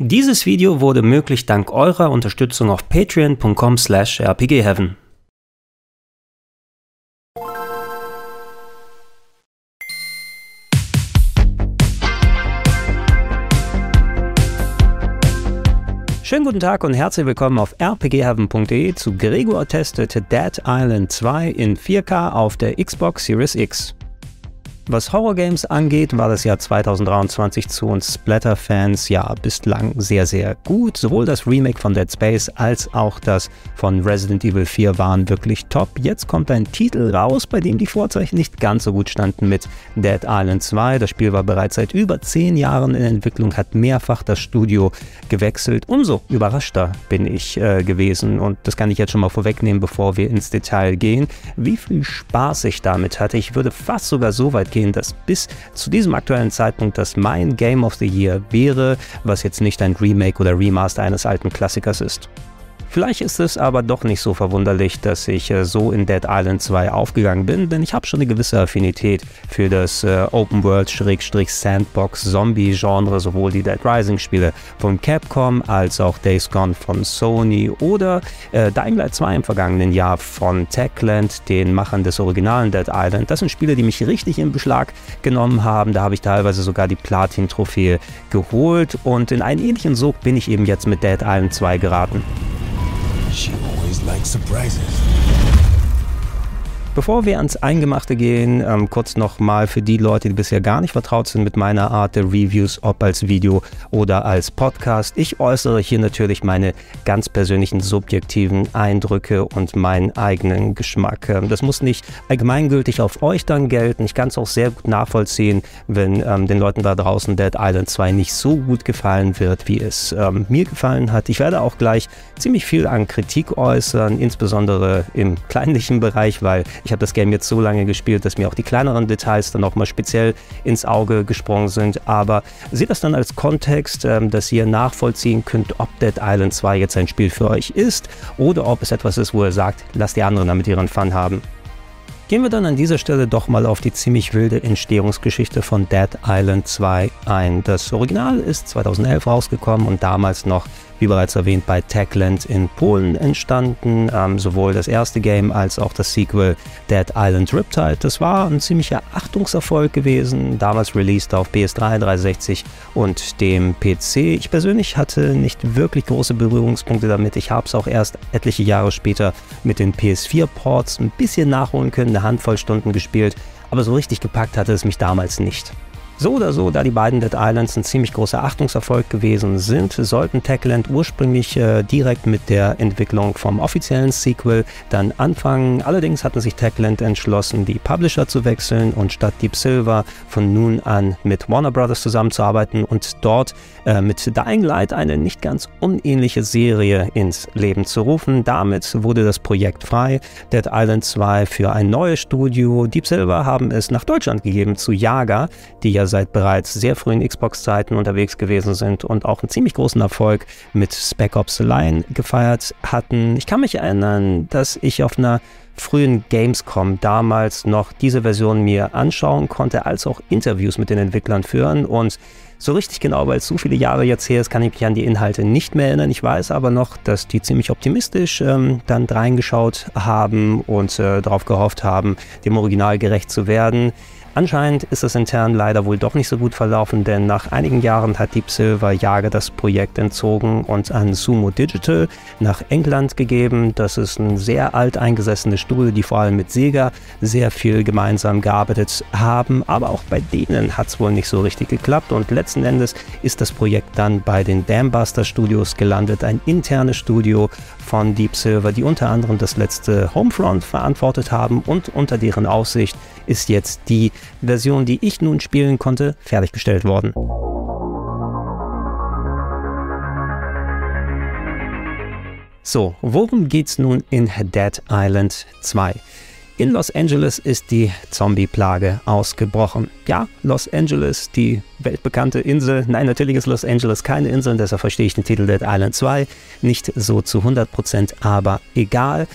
Dieses Video wurde möglich dank eurer Unterstützung auf patreon.com slash rpgheaven. Schönen guten Tag und herzlich willkommen auf rpgheaven.de zu Gregor testet Dead Island 2 in 4K auf der Xbox Series X. Was Horror-Games angeht, war das Jahr 2023 zu uns Splatter-Fans ja bislang sehr, sehr gut. Sowohl das Remake von Dead Space als auch das von Resident Evil 4 waren wirklich top. Jetzt kommt ein Titel raus, bei dem die Vorzeichen nicht ganz so gut standen mit Dead Island 2. Das Spiel war bereits seit über zehn Jahren in Entwicklung, hat mehrfach das Studio gewechselt. Umso überraschter bin ich äh, gewesen und das kann ich jetzt schon mal vorwegnehmen, bevor wir ins Detail gehen, wie viel Spaß ich damit hatte. Ich würde fast sogar so weit gehen, gehen, dass bis zu diesem aktuellen Zeitpunkt das mein Game of the Year wäre, was jetzt nicht ein Remake oder Remaster eines alten Klassikers ist. Vielleicht ist es aber doch nicht so verwunderlich, dass ich äh, so in Dead Island 2 aufgegangen bin, denn ich habe schon eine gewisse Affinität für das äh, Open World-Sandbox-Zombie-Genre, sowohl die Dead Rising-Spiele von Capcom als auch Days Gone von Sony oder äh, Dying Light 2 im vergangenen Jahr von Techland, den Machern des originalen Dead Island. Das sind Spiele, die mich richtig in Beschlag genommen haben. Da habe ich teilweise sogar die Platin-Trophäe geholt und in einen ähnlichen Sog bin ich eben jetzt mit Dead Island 2 geraten. She always likes surprises. Bevor wir ans Eingemachte gehen, ähm, kurz nochmal für die Leute, die bisher gar nicht vertraut sind mit meiner Art der Reviews, ob als Video oder als Podcast. Ich äußere hier natürlich meine ganz persönlichen subjektiven Eindrücke und meinen eigenen Geschmack. Ähm, das muss nicht allgemeingültig auf euch dann gelten. Ich kann es auch sehr gut nachvollziehen, wenn ähm, den Leuten da draußen Dead Island 2 nicht so gut gefallen wird, wie es ähm, mir gefallen hat. Ich werde auch gleich ziemlich viel an Kritik äußern, insbesondere im kleinlichen Bereich, weil ich habe das Game jetzt so lange gespielt, dass mir auch die kleineren Details dann nochmal speziell ins Auge gesprungen sind. Aber seht das dann als Kontext, ähm, dass ihr nachvollziehen könnt, ob Dead Island 2 jetzt ein Spiel für euch ist oder ob es etwas ist, wo ihr sagt, lasst die anderen damit ihren Fun haben. Gehen wir dann an dieser Stelle doch mal auf die ziemlich wilde Entstehungsgeschichte von Dead Island 2 ein. Das Original ist 2011 rausgekommen und damals noch wie bereits erwähnt, bei Techland in Polen entstanden. Ähm, sowohl das erste Game als auch das Sequel Dead Island Riptide. Das war ein ziemlicher Achtungserfolg gewesen, damals released auf PS3, 360 und dem PC. Ich persönlich hatte nicht wirklich große Berührungspunkte damit. Ich habe es auch erst etliche Jahre später mit den PS4-Ports ein bisschen nachholen können, eine Handvoll Stunden gespielt, aber so richtig gepackt hatte es mich damals nicht. So oder so, da die beiden Dead Islands ein ziemlich großer Achtungserfolg gewesen sind, sollten Techland ursprünglich äh, direkt mit der Entwicklung vom offiziellen Sequel dann anfangen. Allerdings hatten sich Techland entschlossen, die Publisher zu wechseln und statt Deep Silver von nun an mit Warner Brothers zusammenzuarbeiten und dort äh, mit Dying Light eine nicht ganz unähnliche Serie ins Leben zu rufen. Damit wurde das Projekt frei. Dead Island 2 für ein neues Studio. Deep Silver haben es nach Deutschland gegeben zu Yaga, die ja seit bereits sehr frühen Xbox-Zeiten unterwegs gewesen sind und auch einen ziemlich großen Erfolg mit Spec Ops The Line gefeiert hatten. Ich kann mich erinnern, dass ich auf einer frühen Gamescom damals noch diese Version mir anschauen konnte, als auch Interviews mit den Entwicklern führen und so richtig genau, weil es so viele Jahre jetzt her ist, kann ich mich an die Inhalte nicht mehr erinnern. Ich weiß aber noch, dass die ziemlich optimistisch ähm, dann reingeschaut haben und äh, darauf gehofft haben, dem Original gerecht zu werden. Anscheinend ist es intern leider wohl doch nicht so gut verlaufen, denn nach einigen Jahren hat Deep Silver Jager das Projekt entzogen und an Sumo Digital nach England gegeben. Das ist ein sehr alteingesessene Studio, die vor allem mit Sega sehr viel gemeinsam gearbeitet haben, aber auch bei denen hat es wohl nicht so richtig geklappt und letzten Endes ist das Projekt dann bei den Dambuster Studios gelandet, ein internes Studio von Deep Silver, die unter anderem das letzte Homefront verantwortet haben und unter deren Aussicht ist jetzt die Version, die ich nun spielen konnte, fertiggestellt worden. So, worum geht's nun in Dead Island 2? In Los Angeles ist die Zombie-Plage ausgebrochen. ja, Los Angeles, die weltbekannte Insel. Nein, natürlich ist Los Angeles keine Insel, deshalb verstehe ich den Titel Dead Island 2 nicht so zu 100%, aber egal.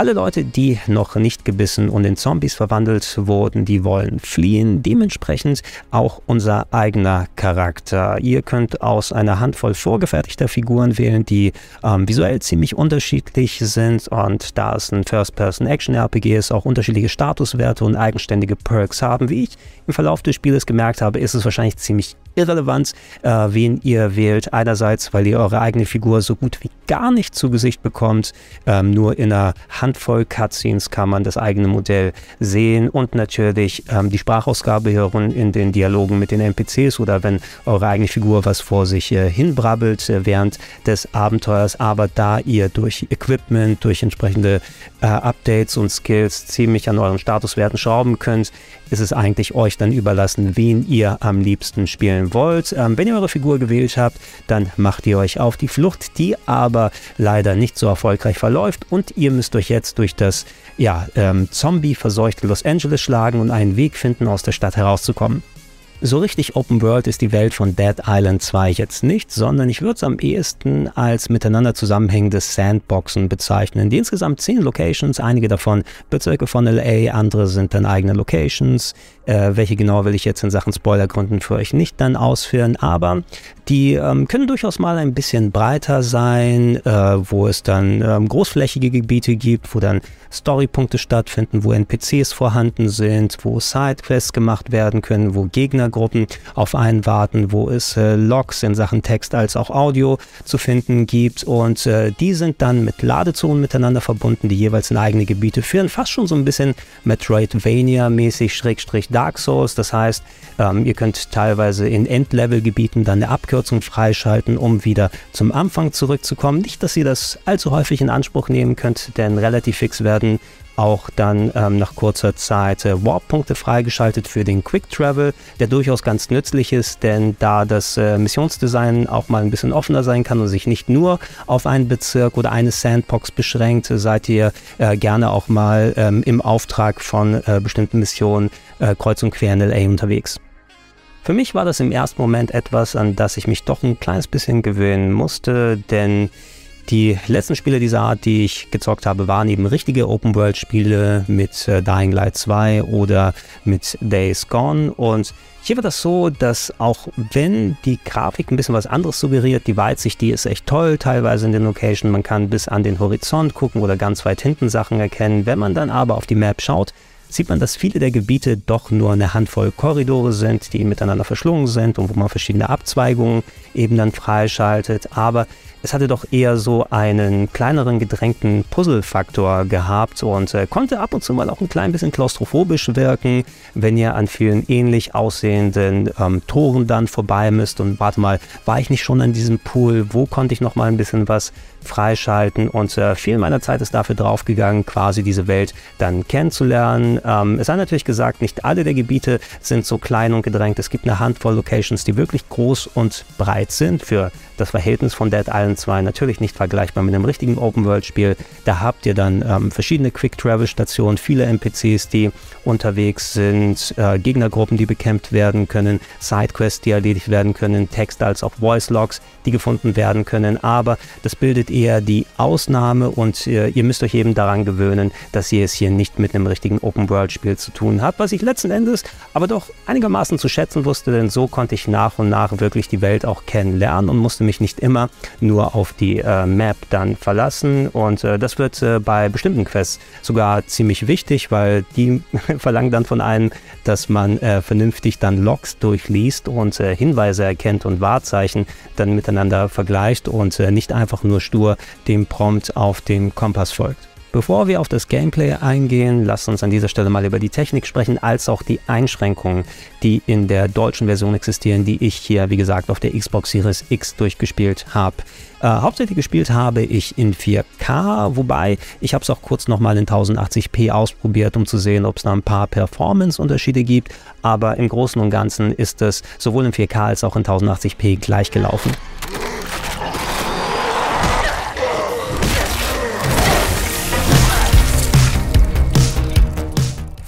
Alle Leute, die noch nicht gebissen und in Zombies verwandelt wurden, die wollen fliehen. Dementsprechend auch unser eigener Charakter. Ihr könnt aus einer Handvoll vorgefertigter Figuren wählen, die ähm, visuell ziemlich unterschiedlich sind. Und da es ein First-Person-Action-RPG ist, auch unterschiedliche Statuswerte und eigenständige Perks haben. Wie ich im Verlauf des Spieles gemerkt habe, ist es wahrscheinlich ziemlich irrelevant, äh, wen ihr wählt. Einerseits, weil ihr eure eigene Figur so gut wie gar nicht zu Gesicht bekommt. Ähm, nur in einer Handvoll Cutscenes kann man das eigene Modell sehen und natürlich ähm, die Sprachausgabe hören in den Dialogen mit den NPCs oder wenn eure eigene Figur was vor sich äh, hinbrabbelt äh, während des Abenteuers. Aber da ihr durch Equipment, durch entsprechende äh, Updates und Skills ziemlich an euren Statuswerten schrauben könnt, ist es eigentlich euch dann überlassen, wen ihr am liebsten spielen wollt. Ähm, wenn ihr eure Figur gewählt habt, dann macht ihr euch auf die Flucht, die aber leider nicht so erfolgreich verläuft und ihr müsst euch jetzt durch das ja, ähm, Zombie-verseuchte Los Angeles schlagen und einen Weg finden, aus der Stadt herauszukommen. So richtig Open World ist die Welt von Dead Island 2 jetzt nicht, sondern ich würde es am ehesten als miteinander zusammenhängende Sandboxen bezeichnen. Die insgesamt zehn Locations, einige davon Bezirke von LA, andere sind dann eigene Locations. Äh, welche genau will ich jetzt in Sachen Spoilergründen für euch nicht dann ausführen, aber die ähm, können durchaus mal ein bisschen breiter sein, äh, wo es dann ähm, großflächige Gebiete gibt, wo dann Storypunkte stattfinden, wo NPCs vorhanden sind, wo Sidequests gemacht werden können, wo Gegnergruppen auf einen warten, wo es äh, Logs in Sachen Text als auch Audio zu finden gibt. Und äh, die sind dann mit Ladezonen miteinander verbunden, die jeweils in eigene Gebiete führen, fast schon so ein bisschen Metroidvania-mäßig, Schrägstrich Dark Souls, das heißt, ähm, ihr könnt teilweise in Endlevel-Gebieten dann eine Abkürzung freischalten, um wieder zum Anfang zurückzukommen. Nicht, dass ihr das allzu häufig in Anspruch nehmen könnt, denn relativ fix werden werden auch dann ähm, nach kurzer Zeit äh, Warp-Punkte freigeschaltet für den Quick Travel, der durchaus ganz nützlich ist, denn da das äh, Missionsdesign auch mal ein bisschen offener sein kann und sich nicht nur auf einen Bezirk oder eine Sandbox beschränkt, seid ihr äh, gerne auch mal ähm, im Auftrag von äh, bestimmten Missionen äh, kreuz und quer in LA unterwegs. Für mich war das im ersten Moment etwas, an das ich mich doch ein kleines bisschen gewöhnen musste, denn die letzten Spiele dieser Art, die ich gezockt habe, waren eben richtige Open-World-Spiele mit äh, Dying Light 2 oder mit Days Gone. Und hier war das so, dass auch wenn die Grafik ein bisschen was anderes suggeriert, die Weitsicht, die ist echt toll, teilweise in den Locations. Man kann bis an den Horizont gucken oder ganz weit hinten Sachen erkennen. Wenn man dann aber auf die Map schaut, sieht man, dass viele der Gebiete doch nur eine Handvoll Korridore sind, die miteinander verschlungen sind und wo man verschiedene Abzweigungen eben dann freischaltet. Aber es hatte doch eher so einen kleineren gedrängten Puzzle-Faktor gehabt und äh, konnte ab und zu mal auch ein klein bisschen klaustrophobisch wirken, wenn ihr an vielen ähnlich aussehenden ähm, Toren dann vorbei müsst und warte mal, war ich nicht schon an diesem Pool? Wo konnte ich noch mal ein bisschen was freischalten? Und äh, viel meiner Zeit ist dafür draufgegangen, quasi diese Welt dann kennenzulernen. Ähm, es sei natürlich gesagt, nicht alle der Gebiete sind so klein und gedrängt. Es gibt eine Handvoll Locations, die wirklich groß und breit sind für das Verhältnis von Dead Island 2 natürlich nicht vergleichbar mit einem richtigen Open-World-Spiel. Da habt ihr dann ähm, verschiedene Quick-Travel-Stationen, viele NPCs, die unterwegs sind, äh, Gegnergruppen, die bekämpft werden können, Sidequests, die erledigt werden können, Text als auch Voice-Logs, die gefunden werden können. Aber das bildet eher die Ausnahme und äh, ihr müsst euch eben daran gewöhnen, dass ihr es hier nicht mit einem richtigen Open-World-Spiel zu tun habt, was ich letzten Endes aber doch einigermaßen zu schätzen wusste, denn so konnte ich nach und nach wirklich die Welt auch kennenlernen und musste mich nicht immer nur auf die äh, Map dann verlassen. Und äh, das wird äh, bei bestimmten Quests sogar ziemlich wichtig, weil die verlangen dann von einem, dass man äh, vernünftig dann Logs durchliest und äh, Hinweise erkennt und Wahrzeichen dann miteinander vergleicht und nicht einfach nur stur dem Prompt auf dem Kompass folgt. Bevor wir auf das Gameplay eingehen, lasst uns an dieser Stelle mal über die Technik sprechen, als auch die Einschränkungen, die in der deutschen Version existieren, die ich hier, wie gesagt, auf der Xbox Series X durchgespielt habe. Äh, hauptsächlich gespielt habe ich in 4K, wobei ich habe es auch kurz nochmal in 1080p ausprobiert, um zu sehen, ob es da ein paar Performance-Unterschiede gibt. Aber im Großen und Ganzen ist es sowohl in 4K als auch in 1080p gleich gelaufen.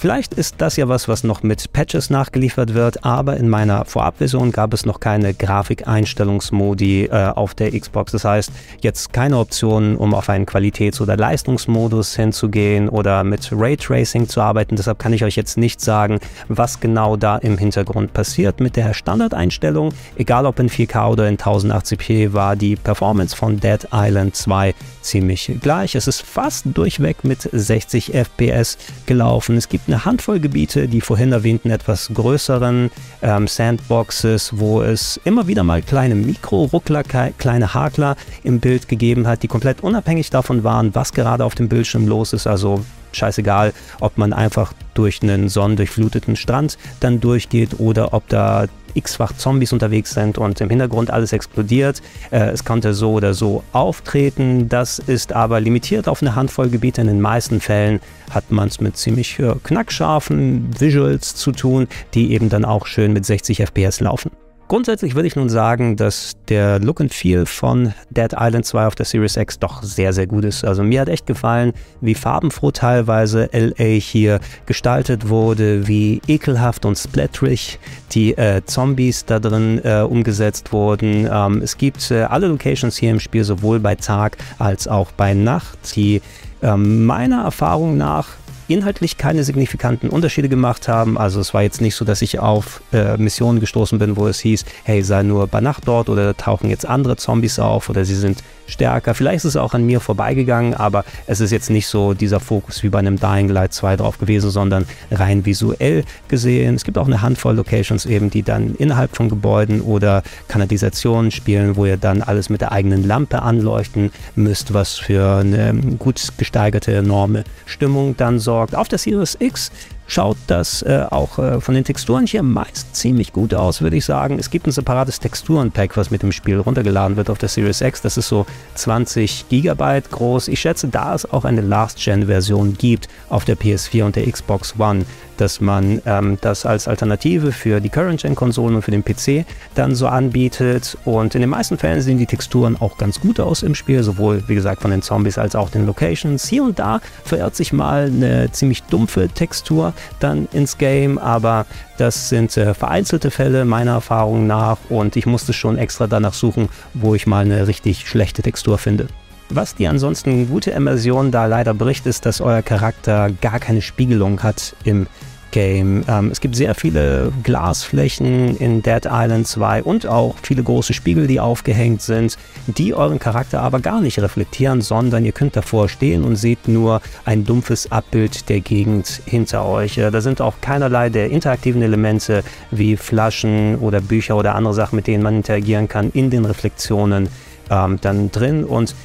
Vielleicht ist das ja was, was noch mit Patches nachgeliefert wird, aber in meiner Vorabversion gab es noch keine Grafikeinstellungsmodi äh, auf der Xbox. Das heißt, jetzt keine Optionen, um auf einen Qualitäts- oder Leistungsmodus hinzugehen oder mit Raytracing zu arbeiten. Deshalb kann ich euch jetzt nicht sagen, was genau da im Hintergrund passiert. Mit der Standardeinstellung, egal ob in 4K oder in 1080p, war die Performance von Dead Island 2 ziemlich gleich. Es ist fast durchweg mit 60 FPS gelaufen. Es gibt eine Handvoll Gebiete, die vorhin erwähnten etwas größeren ähm, Sandboxes, wo es immer wieder mal kleine Mikro-Ruckler, kleine Hakler im Bild gegeben hat, die komplett unabhängig davon waren, was gerade auf dem Bildschirm los ist. Also scheißegal, ob man einfach durch einen sonnendurchfluteten Strand dann durchgeht oder ob da x-fach Zombies unterwegs sind und im Hintergrund alles explodiert. Äh, es konnte so oder so auftreten. Das ist aber limitiert auf eine Handvoll Gebiete. In den meisten Fällen hat man es mit ziemlich äh, knackscharfen Visuals zu tun, die eben dann auch schön mit 60 FPS laufen. Grundsätzlich würde ich nun sagen, dass der Look and Feel von Dead Island 2 auf der Series X doch sehr, sehr gut ist. Also mir hat echt gefallen, wie farbenfroh teilweise LA hier gestaltet wurde, wie ekelhaft und splatterig die äh, Zombies da drin äh, umgesetzt wurden. Ähm, es gibt äh, alle Locations hier im Spiel, sowohl bei Tag als auch bei Nacht, die ähm, meiner Erfahrung nach inhaltlich keine signifikanten Unterschiede gemacht haben. Also es war jetzt nicht so, dass ich auf äh, Missionen gestoßen bin, wo es hieß, hey, sei nur bei Nacht dort oder tauchen jetzt andere Zombies auf oder sie sind stärker. Vielleicht ist es auch an mir vorbeigegangen, aber es ist jetzt nicht so dieser Fokus wie bei einem Dying Light 2 drauf gewesen, sondern rein visuell gesehen. Es gibt auch eine Handvoll Locations eben, die dann innerhalb von Gebäuden oder Kanalisationen spielen, wo ihr dann alles mit der eigenen Lampe anleuchten müsst, was für eine gut gesteigerte enorme Stimmung dann sorgt. Auf der Series X schaut das äh, auch äh, von den Texturen hier meist ziemlich gut aus, würde ich sagen. Es gibt ein separates Texturenpack, was mit dem Spiel runtergeladen wird auf der Series X. Das ist so 20 Gigabyte groß. Ich schätze, da es auch eine Last-Gen-Version gibt auf der PS4 und der Xbox One, dass man ähm, das als Alternative für die Current-Gen-Konsolen und für den PC dann so anbietet. Und in den meisten Fällen sehen die Texturen auch ganz gut aus im Spiel, sowohl wie gesagt von den Zombies als auch den Locations. Hier und da verirrt sich mal eine ziemlich dumpfe Textur dann ins Game, aber das sind äh, vereinzelte Fälle meiner Erfahrung nach und ich musste schon extra danach suchen, wo ich mal eine richtig schlechte Textur finde. Was die ansonsten gute Immersion da leider bricht, ist, dass euer Charakter gar keine Spiegelung hat im Game. Ähm, es gibt sehr viele Glasflächen in Dead Island 2 und auch viele große Spiegel, die aufgehängt sind, die euren Charakter aber gar nicht reflektieren, sondern ihr könnt davor stehen und seht nur ein dumpfes Abbild der Gegend hinter euch. Äh, da sind auch keinerlei der interaktiven Elemente wie Flaschen oder Bücher oder andere Sachen, mit denen man interagieren kann, in den Reflexionen ähm, dann drin und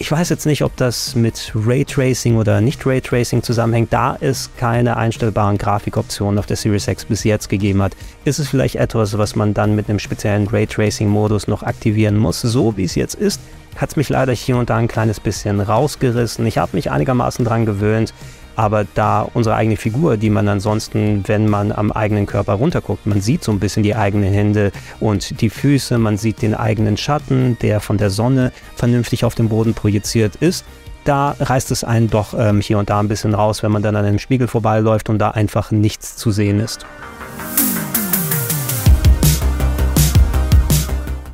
ich weiß jetzt nicht, ob das mit Raytracing oder nicht Raytracing zusammenhängt. Da es keine einstellbaren Grafikoptionen auf der Series X bis jetzt gegeben hat, ist es vielleicht etwas, was man dann mit einem speziellen Raytracing-Modus noch aktivieren muss. So wie es jetzt ist, hat es mich leider hier und da ein kleines bisschen rausgerissen. Ich habe mich einigermaßen dran gewöhnt. Aber da unsere eigene Figur, die man ansonsten, wenn man am eigenen Körper runterguckt, man sieht so ein bisschen die eigenen Hände und die Füße, man sieht den eigenen Schatten, der von der Sonne vernünftig auf den Boden projiziert ist. Da reißt es einen doch ähm, hier und da ein bisschen raus, wenn man dann an einem Spiegel vorbeiläuft und da einfach nichts zu sehen ist.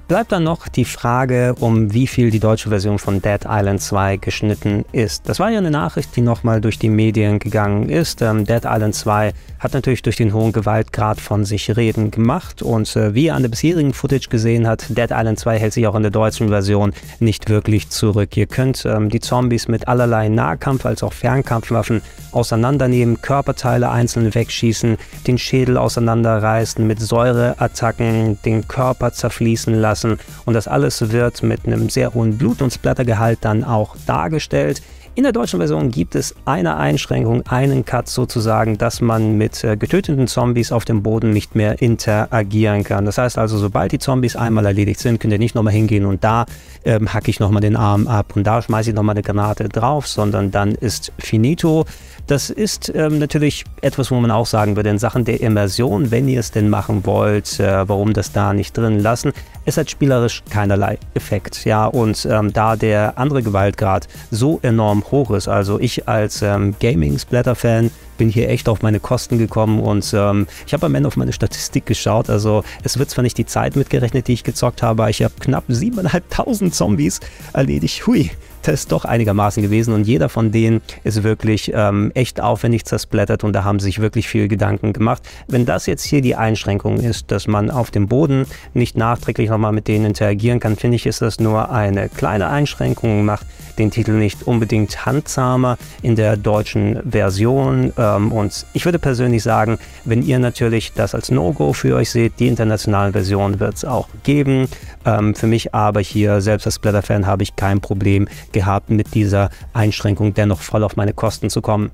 Bleibt dann noch die Frage, um wie viel die deutsche Version von Dead Island 2 geschnitten ist. Das war ja eine Nachricht, die nochmal durch die Medien gegangen ist. Ähm, Dead Island 2 hat natürlich durch den hohen Gewaltgrad von sich reden gemacht und äh, wie ihr an der bisherigen Footage gesehen habt, Dead Island 2 hält sich auch in der deutschen Version nicht wirklich zurück. Ihr könnt ähm, die Zombies mit allerlei Nahkampf- als auch Fernkampfwaffen auseinandernehmen, Körperteile einzeln wegschießen, den Schädel auseinanderreißen, mit Säureattacken den Körper zerfließen lassen und das alles wird mit einem sehr hohen Blut- und Splattergehalt dann auch dargestellt. In der deutschen Version gibt es eine Einschränkung, einen Cut sozusagen, dass man mit äh, getöteten Zombies auf dem Boden nicht mehr interagieren kann. Das heißt also, sobald die Zombies einmal erledigt sind, könnt ihr nicht nochmal hingehen und da ähm, hacke ich nochmal den Arm ab und da schmeiße ich nochmal eine Granate drauf, sondern dann ist finito. Das ist ähm, natürlich etwas, wo man auch sagen würde, in Sachen der Immersion, wenn ihr es denn machen wollt, äh, warum das da nicht drin lassen. Es hat spielerisch keinerlei Effekt, ja, und ähm, da der andere Gewaltgrad so enorm hoch ist, also ich als ähm, Gaming-Splatter-Fan bin hier echt auf meine Kosten gekommen und ähm, ich habe am Ende auf meine Statistik geschaut. Also es wird zwar nicht die Zeit mitgerechnet, die ich gezockt habe, aber ich habe knapp 7.500 Zombies erledigt. Hui, Test doch einigermaßen gewesen und jeder von denen ist wirklich ähm, echt aufwendig zersplattert und da haben sich wirklich viel Gedanken gemacht. Wenn das jetzt hier die Einschränkung ist, dass man auf dem Boden nicht nachträglich nochmal mit denen interagieren kann, finde ich, ist das nur eine kleine Einschränkung, macht den Titel nicht unbedingt handsamer in der deutschen Version ähm, und ich würde persönlich sagen, wenn ihr natürlich das als No-Go für euch seht, die internationalen Versionen wird es auch geben. Ähm, für mich aber hier, selbst als Splatter-Fan, habe ich kein Problem gehabt, mit dieser Einschränkung dennoch voll auf meine Kosten zu kommen.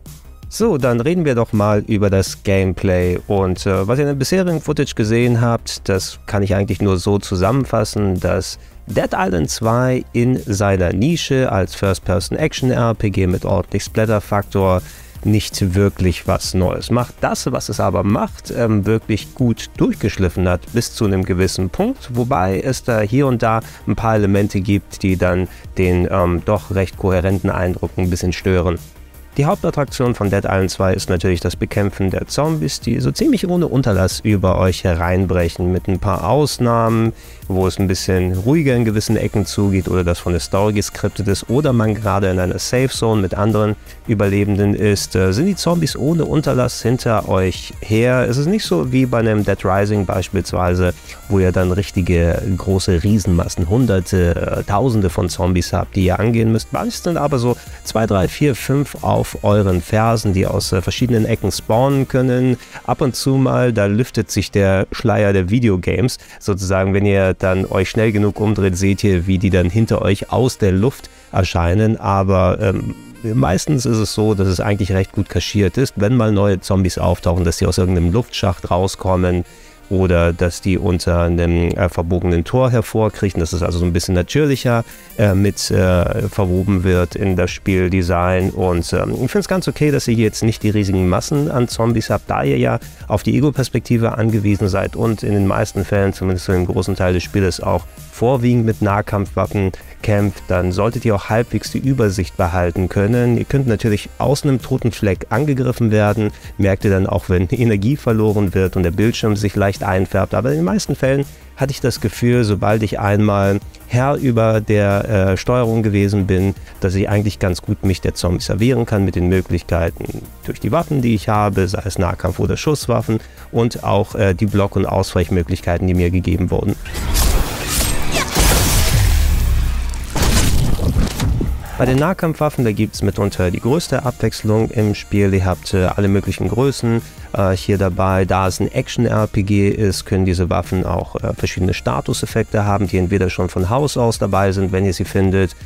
So, dann reden wir doch mal über das Gameplay. Und äh, was ihr in dem bisherigen Footage gesehen habt, das kann ich eigentlich nur so zusammenfassen, dass Dead Island 2 in seiner Nische als First-Person-Action-RPG mit ordentlich Splatter-Faktor nicht wirklich was Neues macht. Das, was es aber macht, ähm, wirklich gut durchgeschliffen hat bis zu einem gewissen Punkt, wobei es da hier und da ein paar Elemente gibt, die dann den ähm, doch recht kohärenten Eindruck ein bisschen stören. Die Hauptattraktion von Dead Island 2 ist natürlich das Bekämpfen der Zombies, die so ziemlich ohne Unterlass über euch hereinbrechen, mit ein paar Ausnahmen, wo es ein bisschen ruhiger in gewissen Ecken zugeht oder das von der Story geskriptet ist oder man gerade in einer Safe Zone mit anderen Überlebenden ist, äh, sind die Zombies ohne Unterlass hinter euch her. Es ist nicht so wie bei einem Dead Rising beispielsweise, wo ihr dann richtige große Riesenmassen, hunderte, äh, tausende von Zombies habt, die ihr angehen müsst. Manche sind aber so zwei, drei, vier, fünf auf euren Fersen, die aus äh, verschiedenen Ecken spawnen können. Ab und zu mal, da lüftet sich der Schleier der Videogames. Sozusagen, wenn ihr dann euch schnell genug umdreht, seht ihr, wie die dann hinter euch aus der Luft erscheinen. Aber ähm, Meistens ist es so, dass es eigentlich recht gut kaschiert ist, wenn mal neue Zombies auftauchen, dass sie aus irgendeinem Luftschacht rauskommen, oder dass die unter einem äh, verbogenen Tor hervorkriechen, dass es also so ein bisschen natürlicher äh, mit äh, verwoben wird in das Spieldesign. Und ähm, ich finde es ganz okay, dass ihr hier jetzt nicht die riesigen Massen an Zombies habt, da ihr ja auf die Ego-Perspektive angewiesen seid und in den meisten Fällen, zumindest für den großen Teil des Spieles, auch vorwiegend mit Nahkampfwaffen kämpft, dann solltet ihr auch halbwegs die Übersicht behalten können. Ihr könnt natürlich aus einem toten Fleck angegriffen werden, merkt ihr dann auch, wenn Energie verloren wird und der Bildschirm sich leicht einfärbt. Aber in den meisten Fällen hatte ich das Gefühl, sobald ich einmal Herr über der äh, Steuerung gewesen bin, dass ich eigentlich ganz gut mich der Zombies erwehren kann mit den Möglichkeiten durch die Waffen, die ich habe, sei es Nahkampf- oder Schusswaffen und auch äh, die Block- und Ausweichmöglichkeiten, die mir gegeben wurden. Bei den Nahkampfwaffen, da gibt es mitunter die größte Abwechslung im Spiel. Ihr habt äh, alle möglichen Größen äh, hier dabei. Da es ein Action-RPG ist, können diese Waffen auch äh, verschiedene Statuseffekte haben, die entweder schon von Haus aus dabei sind, wenn ihr sie findet,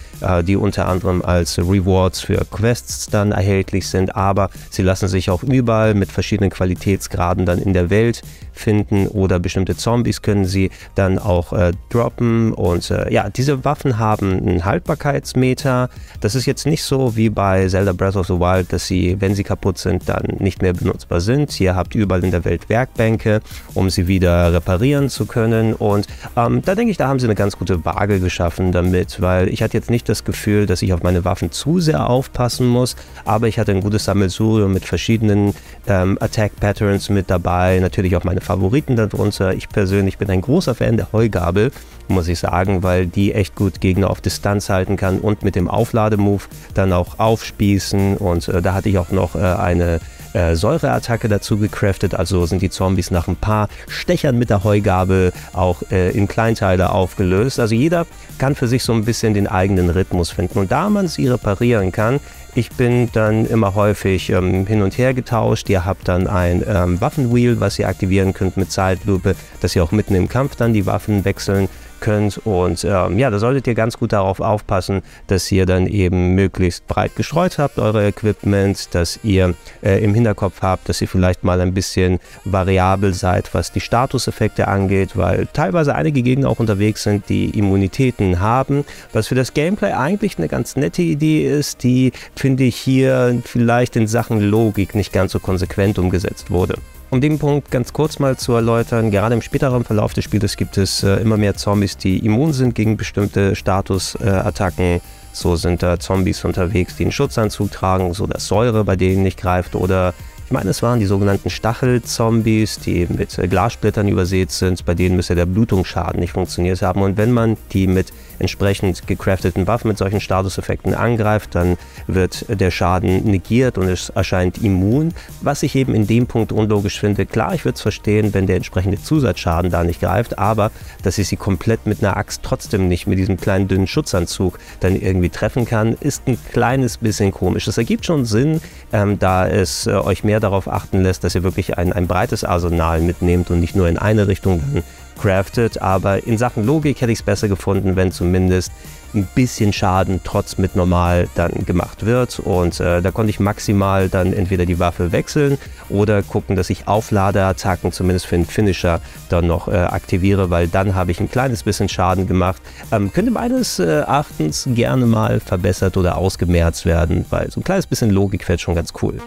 die unter anderem als Rewards für Quests dann erhältlich sind, aber sie lassen sich auch überall mit verschiedenen Qualitätsgraden dann in der Welt finden oder bestimmte Zombies können sie dann auch äh, droppen und äh, ja, diese Waffen haben einen Haltbarkeitsmeter. Das ist jetzt nicht so wie bei Zelda Breath of the Wild, dass sie, wenn sie kaputt sind, dann nicht mehr benutzbar sind. Ihr habt überall in der Welt Werkbänke, um sie wieder reparieren zu können und ähm, da denke ich, da haben sie eine ganz gute Waage geschaffen damit, weil ich hatte jetzt nicht das Gefühl, dass ich auf meine Waffen zu sehr aufpassen muss, aber ich hatte ein gutes Sammelsurium mit verschiedenen ähm, Attack Patterns mit dabei, natürlich auch meine Favoriten darunter. Ich persönlich bin ein großer Fan der Heugabel, muss ich sagen, weil die echt gut Gegner auf Distanz halten kann und mit dem Auflademove dann auch aufspießen. Und äh, da hatte ich auch noch äh, eine äh, Säureattacke dazu gecraftet. Also sind die Zombies nach ein paar Stechern mit der Heugabel auch äh, in Kleinteile aufgelöst. Also jeder kann für sich so ein bisschen den eigenen Rhythmus finden. Und da man sie reparieren kann, ich bin dann immer häufig ähm, hin und her getauscht. Ihr habt dann ein ähm, Waffenwheel, was ihr aktivieren könnt mit Zeitlupe, dass ihr auch mitten im Kampf dann die Waffen wechseln könnt. Und ähm, ja, da solltet ihr ganz gut darauf aufpassen, dass ihr dann eben möglichst breit gestreut habt, eure Equipment, dass ihr äh, im Hinterkopf habt, dass ihr vielleicht mal ein bisschen variabel seid, was die Statuseffekte angeht, weil teilweise einige Gegner auch unterwegs sind, die Immunitäten haben, was für das Gameplay eigentlich eine ganz nette Idee ist, die finde ich hier vielleicht in Sachen Logik nicht ganz so konsequent umgesetzt wurde. Um den Punkt ganz kurz mal zu erläutern, gerade im späteren Verlauf des Spiels gibt es äh, immer mehr Zombies, die immun sind gegen bestimmte Statusattacken. Äh, so sind da Zombies unterwegs, die einen Schutzanzug tragen, so dass Säure bei denen nicht greift oder meine, es waren die sogenannten Stachelzombies, die mit äh, Glassplittern übersät sind, bei denen bisher der Blutungsschaden nicht funktioniert haben. Und wenn man die mit entsprechend gecrafteten Waffen mit solchen Statuseffekten angreift, dann wird der Schaden negiert und es erscheint immun. Was ich eben in dem Punkt unlogisch finde, klar, ich würde es verstehen, wenn der entsprechende Zusatzschaden da nicht greift, aber dass ich sie komplett mit einer Axt trotzdem nicht mit diesem kleinen dünnen Schutzanzug dann irgendwie treffen kann, ist ein kleines bisschen komisch. Das ergibt schon Sinn, ähm, da es äh, euch mehr darauf achten lässt, dass ihr wirklich ein, ein breites Arsenal mitnehmt und nicht nur in eine Richtung dann craftet. Aber in Sachen Logik hätte ich es besser gefunden, wenn zumindest ein bisschen Schaden trotz mit normal dann gemacht wird. Und äh, da konnte ich maximal dann entweder die Waffe wechseln oder gucken, dass ich Aufladeattacken zumindest für den Finisher dann noch äh, aktiviere, weil dann habe ich ein kleines bisschen Schaden gemacht. Ähm, könnte meines äh, Erachtens gerne mal verbessert oder ausgemerzt werden, weil so ein kleines bisschen Logik fällt schon ganz cool.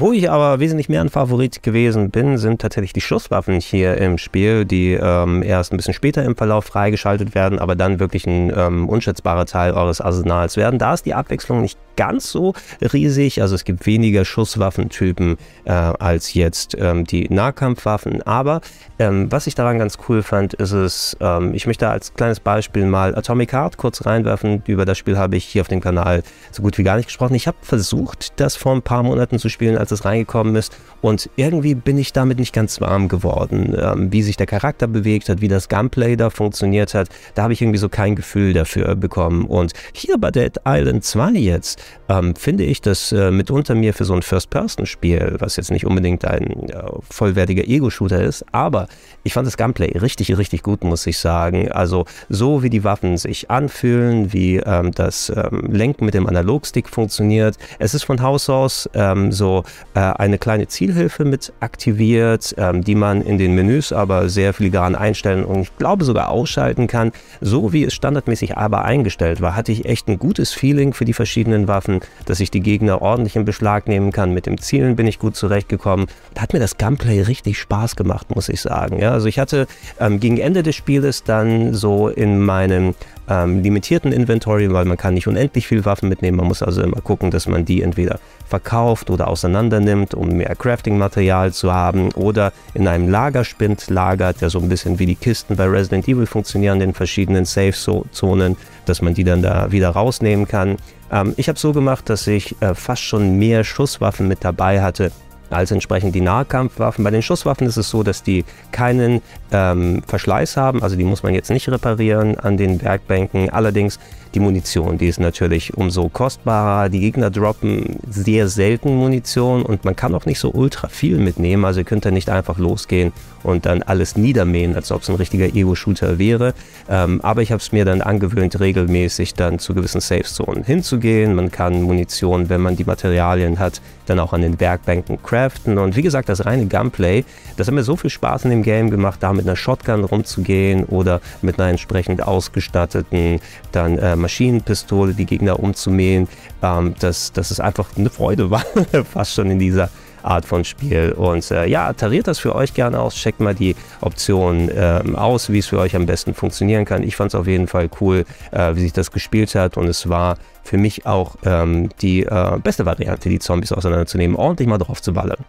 Wo ich aber wesentlich mehr ein Favorit gewesen bin, sind tatsächlich die Schusswaffen hier im Spiel, die ähm, erst ein bisschen später im Verlauf freigeschaltet werden, aber dann wirklich ein ähm, unschätzbarer Teil eures Arsenals werden. Da ist die Abwechslung nicht ganz so riesig, also es gibt weniger Schusswaffentypen äh, als jetzt ähm, die Nahkampfwaffen, aber ähm, was ich daran ganz cool fand, ist es, ähm, ich möchte als kleines Beispiel mal Atomic Heart kurz reinwerfen, über das Spiel habe ich hier auf dem Kanal so gut wie gar nicht gesprochen. Ich habe versucht, das vor ein paar Monaten zu spielen, als es reingekommen ist. Und irgendwie bin ich damit nicht ganz warm geworden. Ähm, wie sich der Charakter bewegt hat, wie das Gunplay da funktioniert hat, da habe ich irgendwie so kein Gefühl dafür bekommen. Und hier bei Dead Island 2 jetzt ähm, finde ich das äh, mitunter mir für so ein First-Person-Spiel, was jetzt nicht unbedingt ein äh, vollwertiger Ego-Shooter ist, aber ich fand das Gunplay richtig, richtig gut, muss ich sagen. Also so wie die Waffen sich anfühlen, wie ähm, das ähm, Lenken mit dem Analogstick funktioniert. Es ist von Haus aus ähm, so äh, eine kleine Zielhilfe mit aktiviert, ähm, die man in den Menüs aber sehr filigran einstellen und ich glaube sogar ausschalten kann. So wie es standardmäßig aber eingestellt war, hatte ich echt ein gutes Feeling für die verschiedenen Waffen, dass ich die Gegner ordentlich in Beschlag nehmen kann. Mit dem Zielen bin ich gut zurechtgekommen. Da hat mir das Gunplay richtig Spaß gemacht, muss ich sagen. Ja, also ich hatte ähm, gegen Ende des Spieles dann so in meinem ähm, limitierten Inventory, weil man kann nicht unendlich viel Waffen mitnehmen. Man muss also immer gucken, dass man die entweder verkauft oder auseinander nimmt, um mehr Crafting-Material zu haben oder in einem Lagerspind lagert, der so ein bisschen wie die Kisten bei Resident Evil funktionieren, in verschiedenen Safe-Zonen, dass man die dann da wieder rausnehmen kann. Ähm, ich habe so gemacht, dass ich äh, fast schon mehr Schusswaffen mit dabei hatte, als entsprechend die Nahkampfwaffen. Bei den Schusswaffen ist es so, dass die keinen ähm, Verschleiß haben, also die muss man jetzt nicht reparieren an den Werkbänken. Allerdings die Munition, die ist natürlich umso kostbarer. Die Gegner droppen sehr selten Munition und man kann auch nicht so ultra viel mitnehmen. Also ihr könnt da nicht einfach losgehen und dann alles niedermähen, als ob es ein richtiger Ego-Shooter wäre. Ähm, aber ich habe es mir dann angewöhnt, regelmäßig dann zu gewissen Safe-Zonen hinzugehen. Man kann Munition, wenn man die Materialien hat, dann auch an den Werkbänken craften. Und wie gesagt, das reine Gunplay, das hat mir so viel Spaß in dem Game gemacht, da mit einer Shotgun rumzugehen oder mit einer entsprechend ausgestatteten dann äh, Maschinenpistole die Gegner umzumähen, ähm, dass, dass es einfach eine Freude war, fast schon in dieser Art von Spiel. Und äh, ja, tariert das für euch gerne aus, checkt mal die Optionen äh, aus, wie es für euch am besten funktionieren kann. Ich fand es auf jeden Fall cool, äh, wie sich das gespielt hat und es war für mich auch ähm, die äh, beste Variante, die Zombies auseinanderzunehmen, ordentlich mal drauf zu ballern.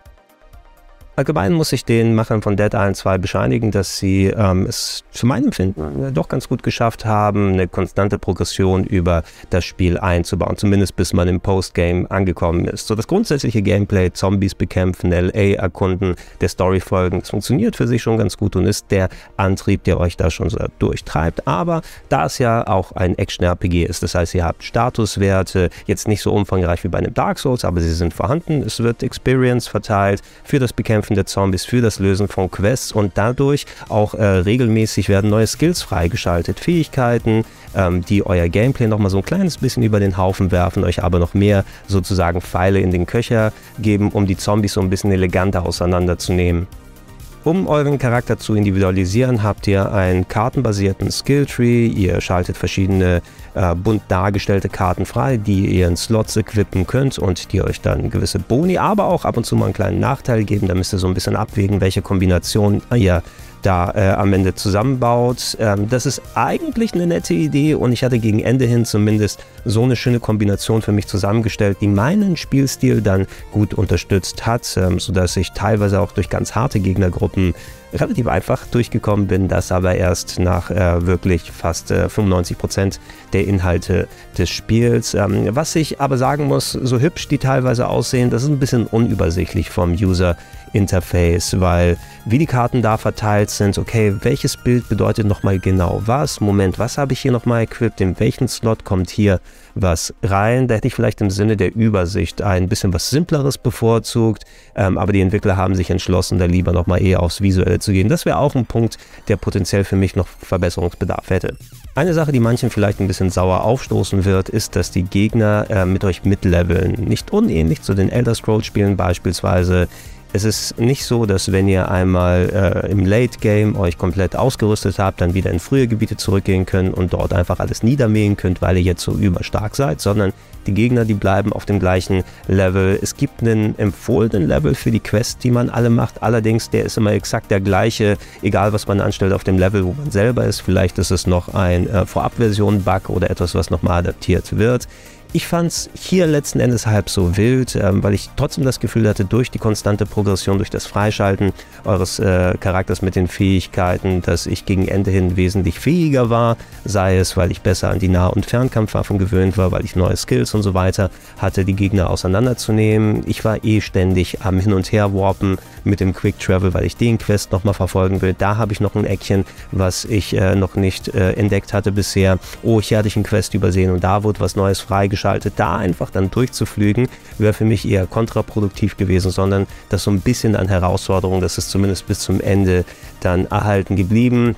Allgemein muss ich den Machern von Dead Island 2 bescheinigen, dass sie ähm, es zu meinem Empfinden äh, doch ganz gut geschafft haben, eine konstante Progression über das Spiel einzubauen, zumindest bis man im Postgame angekommen ist. So das grundsätzliche Gameplay, Zombies bekämpfen, LA erkunden, der Story folgen, das funktioniert für sich schon ganz gut und ist der Antrieb, der euch da schon so durchtreibt. Aber da es ja auch ein Action-RPG ist, das heißt, ihr habt Statuswerte, jetzt nicht so umfangreich wie bei einem Dark Souls, aber sie sind vorhanden. Es wird Experience verteilt für das Bekämpfen Bekämpfen der Zombies, für das Lösen von Quests und dadurch auch äh, regelmäßig werden neue Skills freigeschaltet, Fähigkeiten, ähm, die euer Gameplay nochmal so ein kleines bisschen über den Haufen werfen, euch aber noch mehr sozusagen Pfeile in den Köcher geben, um die Zombies so ein bisschen eleganter auseinanderzunehmen. Um euren Charakter zu individualisieren, habt ihr einen kartenbasierten Skilltree. Ihr schaltet verschiedene äh, bunt dargestellte Karten frei, die ihr in Slots equippen könnt und die euch dann gewisse Boni, aber auch ab und zu mal einen kleinen Nachteil geben. Da müsst ihr so ein bisschen abwägen, welche Kombination ihr da äh, am Ende zusammenbaut. Ähm, das ist eigentlich eine nette Idee und ich hatte gegen Ende hin zumindest so eine schöne Kombination für mich zusammengestellt, die meinen Spielstil dann gut unterstützt hat, ähm, sodass ich teilweise auch durch ganz harte Gegnergruppen relativ einfach durchgekommen bin, das aber erst nach äh, wirklich fast äh, 95 Prozent der Inhalte des Spiels. Ähm, was ich aber sagen muss, so hübsch die teilweise aussehen, das ist ein bisschen unübersichtlich vom User Interface, weil wie die Karten da verteilt sind, okay, welches Bild bedeutet nochmal genau was? Moment, was habe ich hier nochmal equipped? In welchen Slot kommt hier was rein? Da hätte ich vielleicht im Sinne der Übersicht ein bisschen was Simpleres bevorzugt, ähm, aber die Entwickler haben sich entschlossen, da lieber nochmal eher aufs Visuelle zu gehen. Das wäre auch ein Punkt, der potenziell für mich noch Verbesserungsbedarf hätte. Eine Sache, die manchen vielleicht ein bisschen sauer aufstoßen wird, ist, dass die Gegner äh, mit euch mitleveln. Nicht unähnlich zu den Elder Scrolls Spielen beispielsweise es ist nicht so, dass wenn ihr einmal äh, im Late Game euch komplett ausgerüstet habt, dann wieder in frühe Gebiete zurückgehen könnt und dort einfach alles niedermähen könnt, weil ihr jetzt so überstark seid, sondern die Gegner, die bleiben auf dem gleichen Level. Es gibt einen empfohlenen Level für die Quests, die man alle macht. Allerdings, der ist immer exakt der gleiche, egal was man anstellt auf dem Level, wo man selber ist. Vielleicht ist es noch ein äh, Vorabversion-Bug oder etwas, was nochmal adaptiert wird. Ich fand es hier letzten Endes halb so wild, ähm, weil ich trotzdem das Gefühl hatte, durch die konstante Progression, durch das Freischalten eures äh, Charakters mit den Fähigkeiten, dass ich gegen Ende hin wesentlich fähiger war, sei es, weil ich besser an die Nah- und Fernkampfwaffen gewöhnt war, weil ich neue Skills und so weiter hatte, die Gegner auseinanderzunehmen. Ich war eh ständig am Hin- und Her warpen mit dem Quick Travel, weil ich den Quest nochmal verfolgen will. Da habe ich noch ein Eckchen, was ich äh, noch nicht äh, entdeckt hatte bisher. Oh, hier hatte ich einen Quest übersehen und da wurde was Neues freigeschaltet geschaltet, da einfach dann durchzuflügen, wäre für mich eher kontraproduktiv gewesen, sondern das so ein bisschen an Herausforderung, das ist zumindest bis zum Ende dann erhalten geblieben.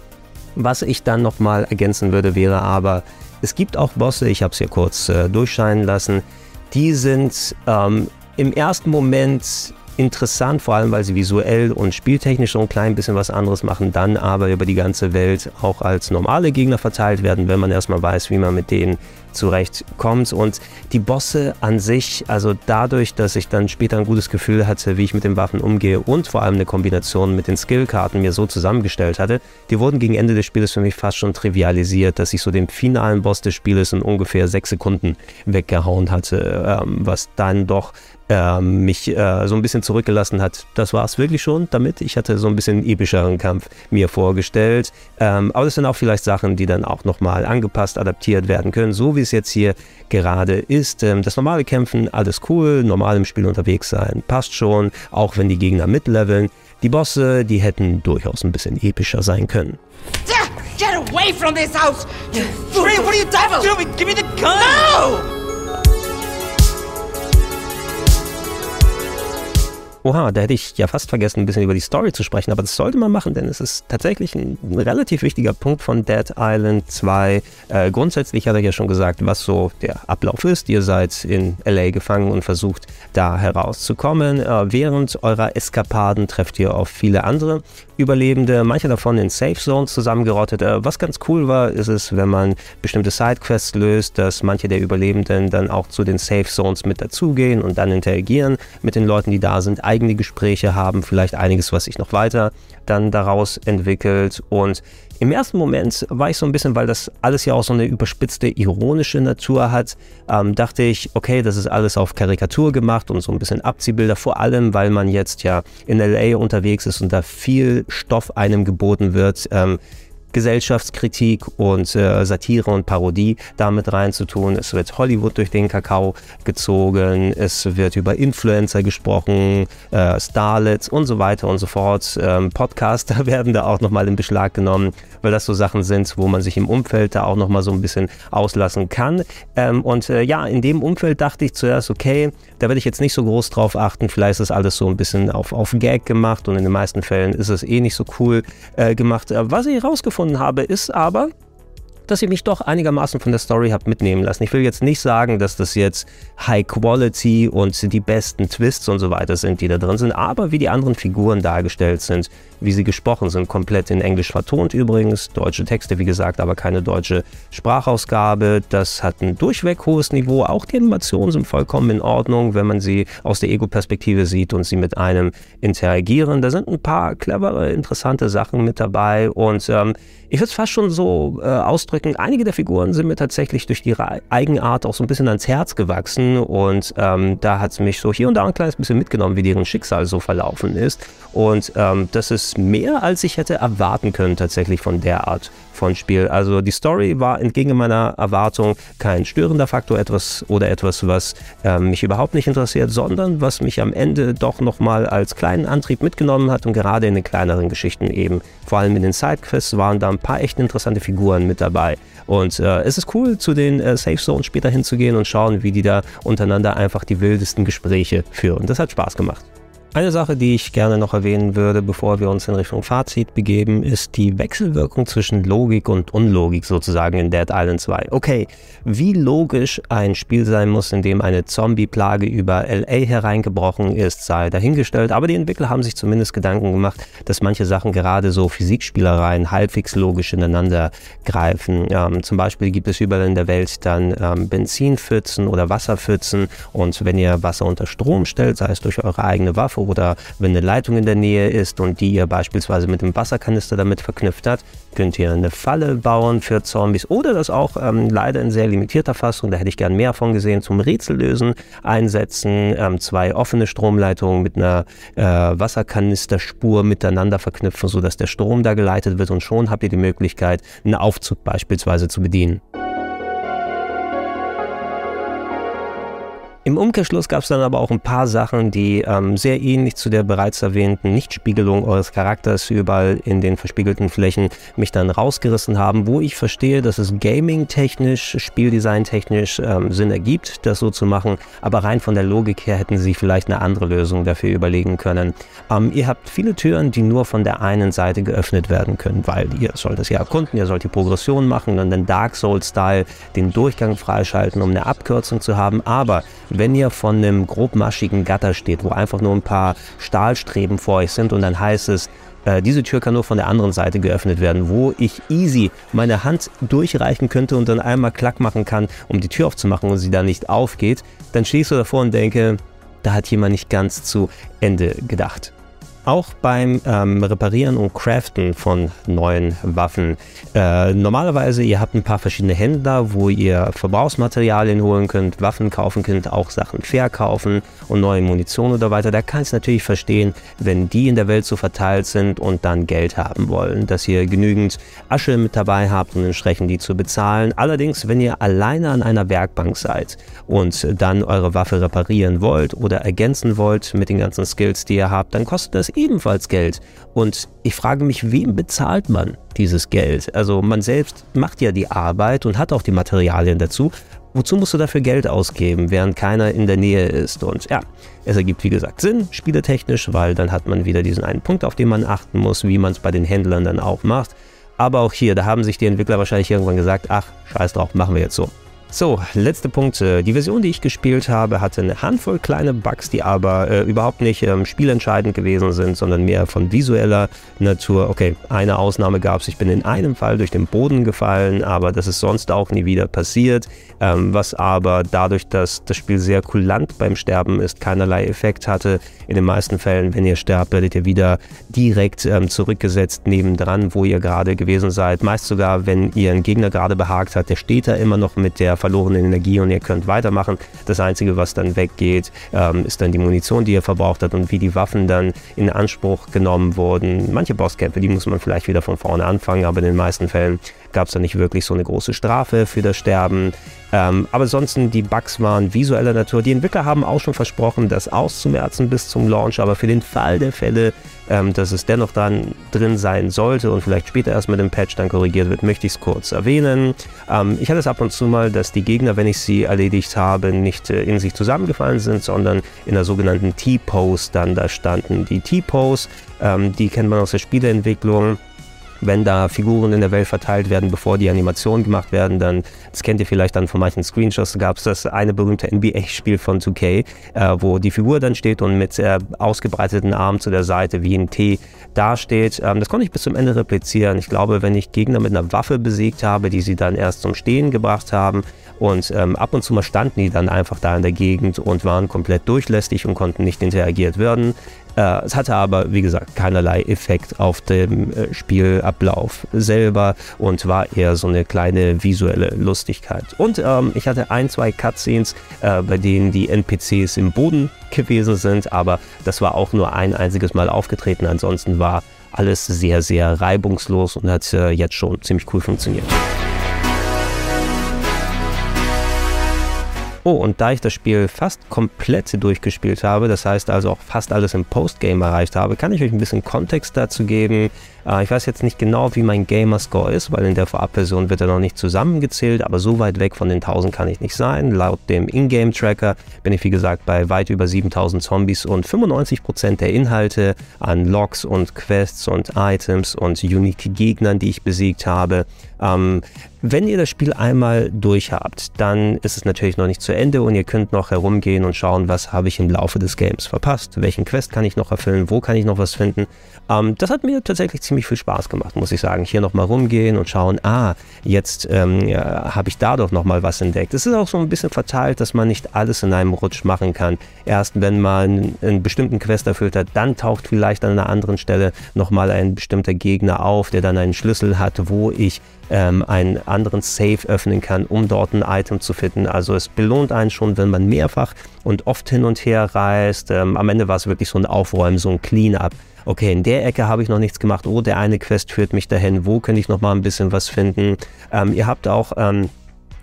Was ich dann nochmal ergänzen würde, wäre aber, es gibt auch Bosse, ich habe es hier kurz äh, durchscheinen lassen, die sind ähm, im ersten Moment interessant, vor allem weil sie visuell und spieltechnisch so ein klein bisschen was anderes machen, dann aber über die ganze Welt auch als normale Gegner verteilt werden, wenn man erstmal weiß, wie man mit denen zurechtkommt. Und die Bosse an sich, also dadurch, dass ich dann später ein gutes Gefühl hatte, wie ich mit den Waffen umgehe und vor allem eine Kombination mit den Skillkarten mir so zusammengestellt hatte, die wurden gegen Ende des Spieles für mich fast schon trivialisiert, dass ich so den finalen Boss des Spieles in ungefähr sechs Sekunden weggehauen hatte, ähm, was dann doch äh, mich äh, so ein bisschen zurückgelassen hat. Das war es wirklich schon damit. Ich hatte so ein bisschen epischeren Kampf mir vorgestellt. Ähm, aber das sind auch vielleicht Sachen, die dann auch nochmal angepasst, adaptiert werden können, so wie es jetzt hier gerade ist. Ähm, das normale Kämpfen, alles cool, normal im Spiel unterwegs sein, passt schon, auch wenn die Gegner mitleveln. Die Bosse, die hätten durchaus ein bisschen epischer sein können. Get away from this house! You three, what are you doing? Give me the gun! No! Oha, da hätte ich ja fast vergessen, ein bisschen über die Story zu sprechen, aber das sollte man machen, denn es ist tatsächlich ein, relativ wichtiger Punkt von Dead Island 2. Äh, grundsätzlich hat er ja schon gesagt, was so der Ablauf ist. Ihr seid in LA gefangen und versucht da herauszukommen. Äh, während eurer Eskapaden trefft ihr auf viele andere Überlebende, manche davon in Safe Zones zusammengerottet. Äh, was ganz cool war, ist es, wenn man bestimmte Sidequests löst, dass manche der Überlebenden dann auch zu den Safe Zones mit dazugehen und dann interagieren mit den Leuten, die da sind eigene Gespräche haben, vielleicht einiges, was sich noch weiter dann daraus entwickelt. Und im ersten Moment war ich so ein bisschen, weil das alles ja auch so eine überspitzte, ironische Natur hat, ähm, dachte ich, okay, das ist alles auf Karikatur gemacht und so ein bisschen Abziehbilder, vor allem, weil man jetzt ja in LA unterwegs ist und da viel Stoff einem geboten wird. Ähm, Gesellschaftskritik und äh, Satire und Parodie damit reinzutun. Es wird Hollywood durch den Kakao gezogen, es wird über Influencer gesprochen, äh, Starlets und so weiter und so fort. Ähm, Podcaster werden da auch nochmal in Beschlag genommen, weil das so Sachen sind, wo man sich im Umfeld da auch nochmal so ein bisschen auslassen kann. Ähm, und äh, ja, in dem Umfeld dachte ich zuerst, okay, da werde ich jetzt nicht so groß drauf achten, vielleicht ist alles so ein bisschen auf, auf Gag gemacht und in den meisten Fällen ist es eh nicht so cool äh, gemacht. Äh, was ich herausgefunden habe, ist aber, dass ich mich doch einigermaßen von der Story habe mitnehmen lassen. Ich will jetzt nicht sagen, dass das jetzt High Quality und die besten Twists und so weiter sind, die da drin sind, aber wie die anderen Figuren dargestellt sind, wie sie gesprochen sind, komplett in Englisch vertont übrigens, deutsche Texte, wie gesagt, aber keine deutsche Sprachausgabe. Das hat ein durchweg hohes Niveau. Auch die Animationen sind vollkommen in Ordnung, wenn man sie aus der Ego-Perspektive sieht und sie mit einem interagieren. Da sind ein paar clevere, interessante Sachen mit dabei und ähm, ich würde es fast schon so äh, ausdrücken, einige der Figuren sind mir tatsächlich durch ihre Eigenart auch so ein bisschen ans Herz gewachsen und ähm, da hat es mich so hier und da ein kleines bisschen mitgenommen, wie deren Schicksal so verlaufen ist. Und ähm, das ist mehr, als ich hätte erwarten können tatsächlich von der Art von Spiel. Also die Story war entgegen meiner Erwartung kein störender Faktor etwas oder etwas, was äh, mich überhaupt nicht interessiert, sondern was mich am Ende doch nochmal als kleinen Antrieb mitgenommen hat und gerade in den kleineren Geschichten eben, vor allem in den Sidequests waren da ein paar echt interessante Figuren mit dabei. Und äh, es ist cool, zu den äh, Safe Zones später hinzugehen und schauen, wie die da untereinander einfach die wildesten Gespräche führen. Das hat Spaß gemacht. Eine Sache, die ich gerne noch erwähnen würde, bevor wir uns in Richtung Fazit begeben, ist die Wechselwirkung zwischen Logik und Unlogik sozusagen in Dead Island 2. Okay, wie logisch ein Spiel sein muss, in dem eine Zombie-Plage über LA hereingebrochen ist, sei dahingestellt, aber die Entwickler haben sich zumindest Gedanken gemacht, dass manche Sachen gerade so Physikspielereien halbwegs logisch ineinander greifen. Ähm, zum Beispiel gibt es überall in der Welt dann ähm, Benzinpfützen oder Wasserpfützen und wenn ihr Wasser unter Strom stellt, sei es durch eure eigene Waffe oder wenn eine Leitung in der Nähe ist und die ihr beispielsweise mit dem Wasserkanister damit verknüpft hat, könnt ihr eine Falle bauen für Zombies oder das auch ähm, leider in sehr limitierter Fassung, da hätte ich gern mehr von gesehen, zum Rätsellösen einsetzen, ähm, zwei offene Stromleitungen mit einer äh, Wasserkanisterspur miteinander verknüpfen, sodass der Strom da geleitet wird und schon habt ihr die Möglichkeit, einen Aufzug beispielsweise zu bedienen. Im Umkehrschluss gab es dann aber auch ein paar Sachen, die ähm, sehr ähnlich zu der bereits erwähnten Nichtspiegelung eures Charakters überall in den verspiegelten Flächen mich dann rausgerissen haben, wo ich verstehe, dass es gaming-technisch, Spieldesign-technisch ähm, Sinn ergibt, das so zu machen, aber rein von der Logik her hätten sie vielleicht eine andere Lösung dafür überlegen können. Ähm, ihr habt viele Türen, die nur von der einen Seite geöffnet werden können, weil ihr sollt es ja erkunden, ihr sollt die Progression machen und den Dark Souls-Style den Durchgang freischalten, um eine Abkürzung zu haben, aber wenn ihr von einem grobmaschigen Gatter steht, wo einfach nur ein paar Stahlstreben vor euch sind und dann heißt es, äh, diese Tür kann nur von der anderen Seite geöffnet werden, wo ich easy meine Hand durchreichen könnte und dann einmal Klack machen kann, um die Tür aufzumachen und sie dann nicht aufgeht, dann stehst du davor und denke, da hat jemand nicht ganz zu Ende gedacht. Auch beim ähm, Reparieren und Craften von neuen Waffen. Äh, normalerweise, ihr habt ein paar verschiedene Händler, wo ihr Verbrauchsmaterialien holen könnt, Waffen kaufen könnt, auch Sachen verkaufen und neue Munition oder weiter. Da kann ich es natürlich verstehen, wenn die in der Welt so verteilt sind und dann Geld haben wollen, dass ihr genügend Asche mit dabei habt, um entsprechend die zu bezahlen. Allerdings, wenn ihr alleine an einer Werkbank seid und dann eure Waffe reparieren wollt oder ergänzen wollt mit den ganzen Skills, die ihr habt, dann kostet das ebenfalls Geld. Und ich frage mich, wem bezahlt man dieses Geld? Also man selbst macht ja die Arbeit und hat auch die Materialien dazu. Wozu musst du dafür Geld ausgeben, während keiner in der Nähe ist? Und ja, es ergibt wie gesagt Sinn, spieletechnisch, weil dann hat man wieder diesen einen Punkt, auf den man achten muss, wie man es bei den Händlern dann auch macht. Aber auch hier, da haben sich die Entwickler wahrscheinlich irgendwann gesagt, ach, scheiß drauf, machen wir jetzt so. So, letzte Punkte. Die Version, die ich gespielt habe, hatte eine Handvoll kleine Bugs, die aber äh, überhaupt nicht ähm, spielentscheidend gewesen sind, sondern mehr von visueller Natur. Okay, eine Ausnahme gab es. Ich bin in einem Fall durch den Boden gefallen, aber das ist sonst auch nie wieder passiert. Ähm, was aber dadurch, dass das Spiel sehr kulant beim Sterben ist, keinerlei Effekt hatte. In den meisten Fällen, wenn ihr sterbt, werdet ihr wieder direkt ähm, zurückgesetzt nebendran, wo ihr gerade gewesen seid. Meist sogar, wenn ihr einen Gegner gerade behagt hat, der steht da immer noch mit der verlorenen Energie und ihr könnt weitermachen. Das Einzige, was dann weggeht, ähm, ist dann die Munition, die ihr verbraucht habt und wie die Waffen dann in Anspruch genommen wurden. Manche Bosskämpfe, die muss man vielleicht wieder von vorne anfangen, aber in den meisten Fällen gab es da nicht wirklich so eine große Strafe für das Sterben. Ähm, aber ansonsten, die Bugs waren visueller Natur. Die Entwickler haben auch schon versprochen, das auszumerzen bis zum Launch, aber für den Fall der Fälle, ähm, dass es dennoch dann drin sein sollte und vielleicht später erst mit dem Patch dann korrigiert wird, möchte ich es kurz erwähnen. Ähm, ich hatte es ab und zu mal, dass die Gegner, wenn ich sie erledigt habe, nicht äh, in sich zusammengefallen sind, sondern in der sogenannten T-Pose dann da standen. Die T-Pose, ähm, die kennt man aus der Spieleentwicklung wenn da Figuren in der Welt verteilt werden, bevor die Animationen gemacht werden, dann, das kennt ihr vielleicht dann von manchen Screenshots, gab es das eine berühmte NBA-Spiel von 2K, äh, wo die Figur dann steht und mit äh, ausgebreiteten Armen zu der Seite wie ein T dasteht. Ähm, das konnte ich bis zum Ende replizieren. Ich glaube, wenn ich Gegner mit einer Waffe besiegt habe, die sie dann erst zum Stehen gebracht haben und ähm, ab und zu mal standen die dann einfach da in der Gegend und waren komplett durchlässig und konnten nicht interagiert werden. Äh, es hatte aber, wie gesagt, keinerlei Effekt auf den äh, Spielablauf selber und war eher so eine kleine visuelle Lustigkeit. Und ähm, ich hatte ein, zwei Cutscenes, äh, bei denen die NPCs im Boden gewesen sind, aber das war auch nur ein einziges Mal aufgetreten. Ansonsten war alles sehr, sehr reibungslos und hat äh, jetzt schon ziemlich cool funktioniert. Oh, und da ich das Spiel fast komplett durchgespielt habe, das heißt also auch fast alles im Postgame erreicht habe, kann ich euch ein bisschen Kontext dazu geben, äh, ich weiß jetzt nicht genau, wie mein Gamerscore ist, weil in der Vorabversion wird er noch nicht zusammengezählt, aber so weit weg von den 1000 kann ich nicht sein. Laut dem Ingame-Tracker bin ich wie gesagt bei weit über 7000 Zombies und 95% der Inhalte an Logs und Quests und Items und unique Gegnern, die ich besiegt habe. Ähm, wenn ihr das Spiel einmal durch habt, dann ist es natürlich noch nicht zu Ende und ihr könnt noch herumgehen und schauen, was habe ich im Laufe des Games verpasst, welchen Quest kann ich noch erfüllen, wo kann ich noch was finden. Ähm, das hat mir tatsächlich ziemlich viel Spaß gemacht, muss ich sagen. Hier nochmal rumgehen und schauen, ah, jetzt ähm, ja, habe ich da doch nochmal was entdeckt. Es ist auch so ein bisschen verteilt, dass man nicht alles in einem Rutsch machen kann. Erst wenn man einen bestimmten Quest erfüllt hat, dann taucht vielleicht an einer anderen Stelle nochmal ein bestimmter Gegner auf, der dann einen Schlüssel hat, wo ich ähm, einen anderen Safe öffnen kann, um dort ein Item zu finden. Also es belohnt einen schon, wenn man mehrfach und oft hin und her reist. Ähm, am Ende war es wirklich so ein Aufräumen, so ein Clean-up okay, in der Ecke habe ich noch nichts gemacht, oh, der eine Quest führt mich dahin, wo könnte ich noch mal ein bisschen was finden. Ähm, ihr habt auch ähm,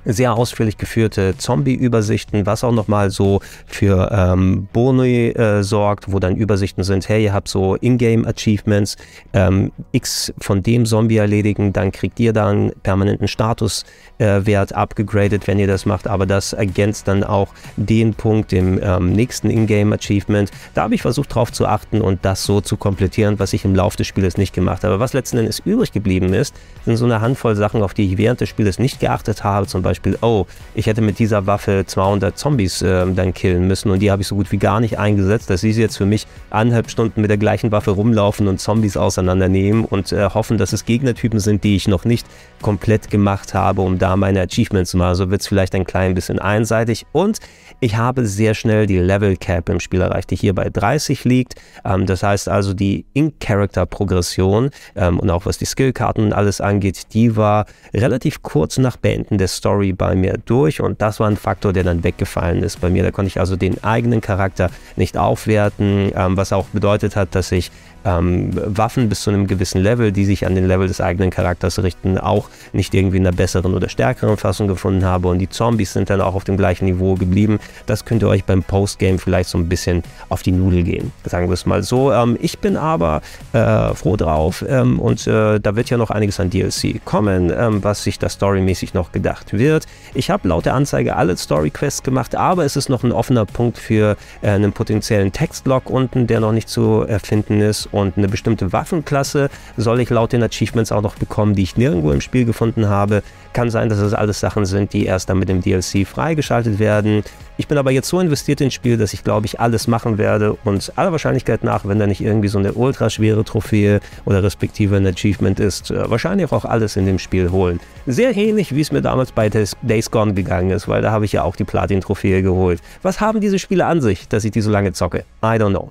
sehr ausführlich geführte Zombie-Übersichten, was auch nochmal so für ähm, Boni äh, sorgt, wo dann Übersichten sind, hey, ihr habt so Ingame-Achievements, ähm, X von dem Zombie erledigen, dann kriegt ihr dann permanenten Statuswert äh, abgegradet, wenn ihr das macht, aber das ergänzt dann auch den Punkt im ähm, nächsten Ingame-Achievement. Da habe ich versucht drauf zu achten und das so zu komplettieren, was ich im Laufe des Spieles nicht gemacht habe. Was letzten Endes übrig geblieben ist, sind so eine Handvoll Sachen, auf die ich während des Spieles nicht geachtet habe, zum Beispiel Beispiel, oh, ich hätte mit dieser Waffe 200 Zombies äh, dann killen müssen und die habe ich so gut wie gar nicht eingesetzt. Das ist jetzt für mich eineinhalb Stunden mit der gleichen Waffe rumlaufen und Zombies auseinandernehmen und äh, hoffen, dass es Gegnertypen sind, die ich noch nicht komplett gemacht habe, um da meine Achievements zu machen. So wird es vielleicht ein klein bisschen einseitig und ich habe sehr schnell die Level Cap im Spiel erreicht, die hier bei 30 liegt. Ähm, das heißt also, die In-Character-Progression ähm, und auch was die Skillkarten und alles angeht, die war relativ kurz nach Beenden der Story bei mir durch und das war ein Faktor, der dann weggefallen ist bei mir. Da konnte ich also den eigenen Charakter nicht aufwerten, ähm, was auch bedeutet hat, dass ich ähm, Waffen bis zu einem gewissen Level, die sich an den Level des eigenen Charakters richten, auch nicht irgendwie in einer besseren oder stärkeren Fassung gefunden habe. Und die Zombies sind dann auch auf dem gleichen Niveau geblieben. Das könnte euch beim Postgame vielleicht so ein bisschen auf die Nudel gehen, sagen wir es mal so. Ähm, ich bin aber äh, froh drauf ähm, und äh, da wird ja noch einiges an DLC kommen, ähm, was sich da storymäßig noch gedacht wird. Ich habe laut der Anzeige alle Story-Quests gemacht, aber es ist noch ein offener Punkt für äh, einen potenziellen Textlog unten, der noch nicht zu erfinden ist und eine bestimmte Waffenklasse soll ich laut den Achievements auch noch bekommen, die ich nirgendwo im Spiel gefunden habe. Kann sein, dass das alles Sachen sind, die erst dann mit dem DLC freigeschaltet werden. Ich bin aber jetzt so investiert ins Spiel, dass ich glaube ich alles machen werde und aller Wahrscheinlichkeit nach, wenn da nicht irgendwie so eine ultraschwere Trophäe oder respektive ein Achievement ist, äh, wahrscheinlich auch alles in dem Spiel holen. Sehr ähnlich, wie es mir damals bei Days Gone gegangen ist, weil da habe ich ja auch die Platin-Trophäe geholt. Was haben diese Spiele an sich, dass ich die so lange zocke? I don't know.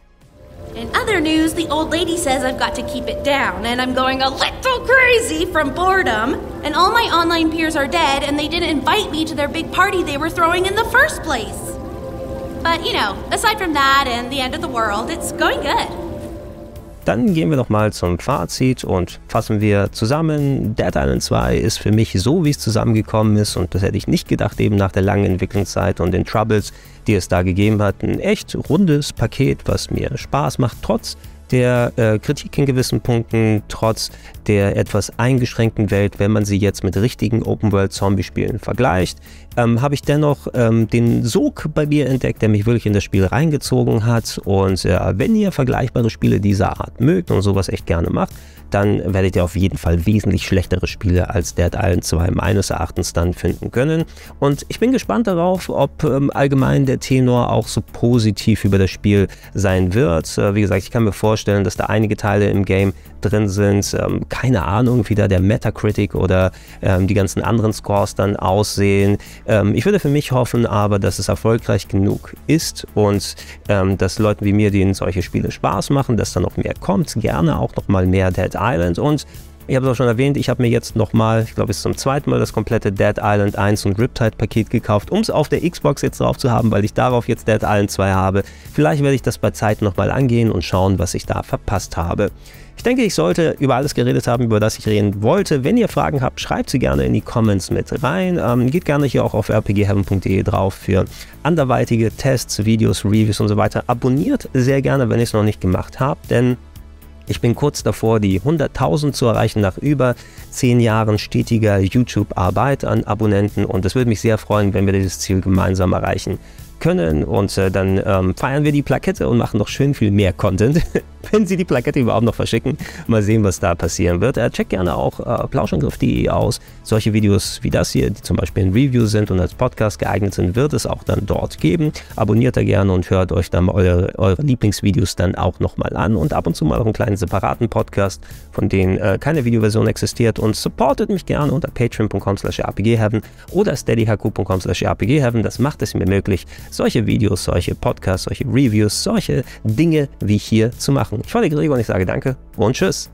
In other news, the old lady says I've got to keep it down, and I'm going a little crazy from boredom. And all my online peers are dead, and they didn't invite me to their big party they were throwing in the first place. But, you know, aside from that and the end of the world, it's going good. Dann gehen wir noch mal zum Fazit und fassen wir zusammen. Dead Island 2 ist für mich so, wie es zusammengekommen ist und das hätte ich nicht gedacht, eben nach der langen Entwicklungszeit und den Troubles, die es da gegeben hat. Ein echt rundes Paket, was mir Spaß macht, trotz der äh, Kritik in gewissen Punkten, trotz der etwas eingeschränkten Welt, wenn man sie jetzt mit richtigen Open-World-Zombie-Spielen vergleicht, ähm, habe ich dennoch ähm, den Sog bei mir entdeckt, der mich wirklich in das Spiel reingezogen hat. Und äh, wenn ihr vergleichbare Spiele dieser Art mögt und sowas echt gerne macht, dann werdet ihr auf jeden Fall wesentlich schlechtere Spiele als Dead Island 2 meines Erachtens dann finden können. Und ich bin gespannt darauf, ob ähm, allgemein der Tenor auch so positiv über das Spiel sein wird. Äh, wie gesagt, ich kann mir vorstellen, dass da einige Teile im Game drin sind. Ähm, keine Ahnung, wie da der Metacritic oder ähm, die ganzen anderen Scores dann aussehen. Ähm, ich würde für mich hoffen aber, dass es erfolgreich genug ist und ähm, dass Leuten wie mir, denen solche Spiele Spaß machen, dass da noch mehr kommt. Gerne auch noch mal mehr Dead Island und ich habe es auch schon erwähnt, ich habe mir jetzt nochmal, ich glaube, es ist zum zweiten Mal das komplette Dead Island 1 und Riptide-Paket gekauft, um es auf der Xbox jetzt drauf zu haben, weil ich darauf jetzt Dead Island 2 habe. Vielleicht werde ich das bei Zeit nochmal angehen und schauen, was ich da verpasst habe. Ich denke, ich sollte über alles geredet haben, über das ich reden wollte. Wenn ihr Fragen habt, schreibt sie gerne in die Comments mit rein. Ähm, geht gerne hier auch auf rpgheaven.de drauf für anderweitige Tests, Videos, Reviews und so weiter. Abonniert sehr gerne, wenn ihr es noch nicht gemacht habt, denn ich bin kurz davor, die 100.000 zu erreichen. Nach über 10 Jahren stetiger YouTube-Arbeit an Abonnenten. Und es würde mich sehr freuen, wenn wir dieses Ziel gemeinsam erreichen können. Und äh, dann ähm, feiern wir die Plakette und machen noch schön viel mehr Content. wenn sie die Plakette überhaupt noch verschicken. Mal sehen, was da passieren wird. Äh, check gerne auch äh, plauschangriff.de aus. Solche Videos wie das hier, die zum Beispiel ein Review sind und als Podcast geeignet sind, wird es auch dann dort geben. Abonniert da gerne und hört euch dann eure, eure Lieblingsvideos dann auch nochmal an und ab und zu mal noch einen kleinen separaten Podcast, von denen äh, keine Videoversion existiert und supportet mich gerne unter patreon.com slash rpgheaven oder steadyhq.com slash rpgheaven. Das macht es mir möglich, solche Videos, solche Podcasts, solche Reviews, solche Dinge wie hier zu machen. Ich war der Gregor und ich sage danke und tschüss.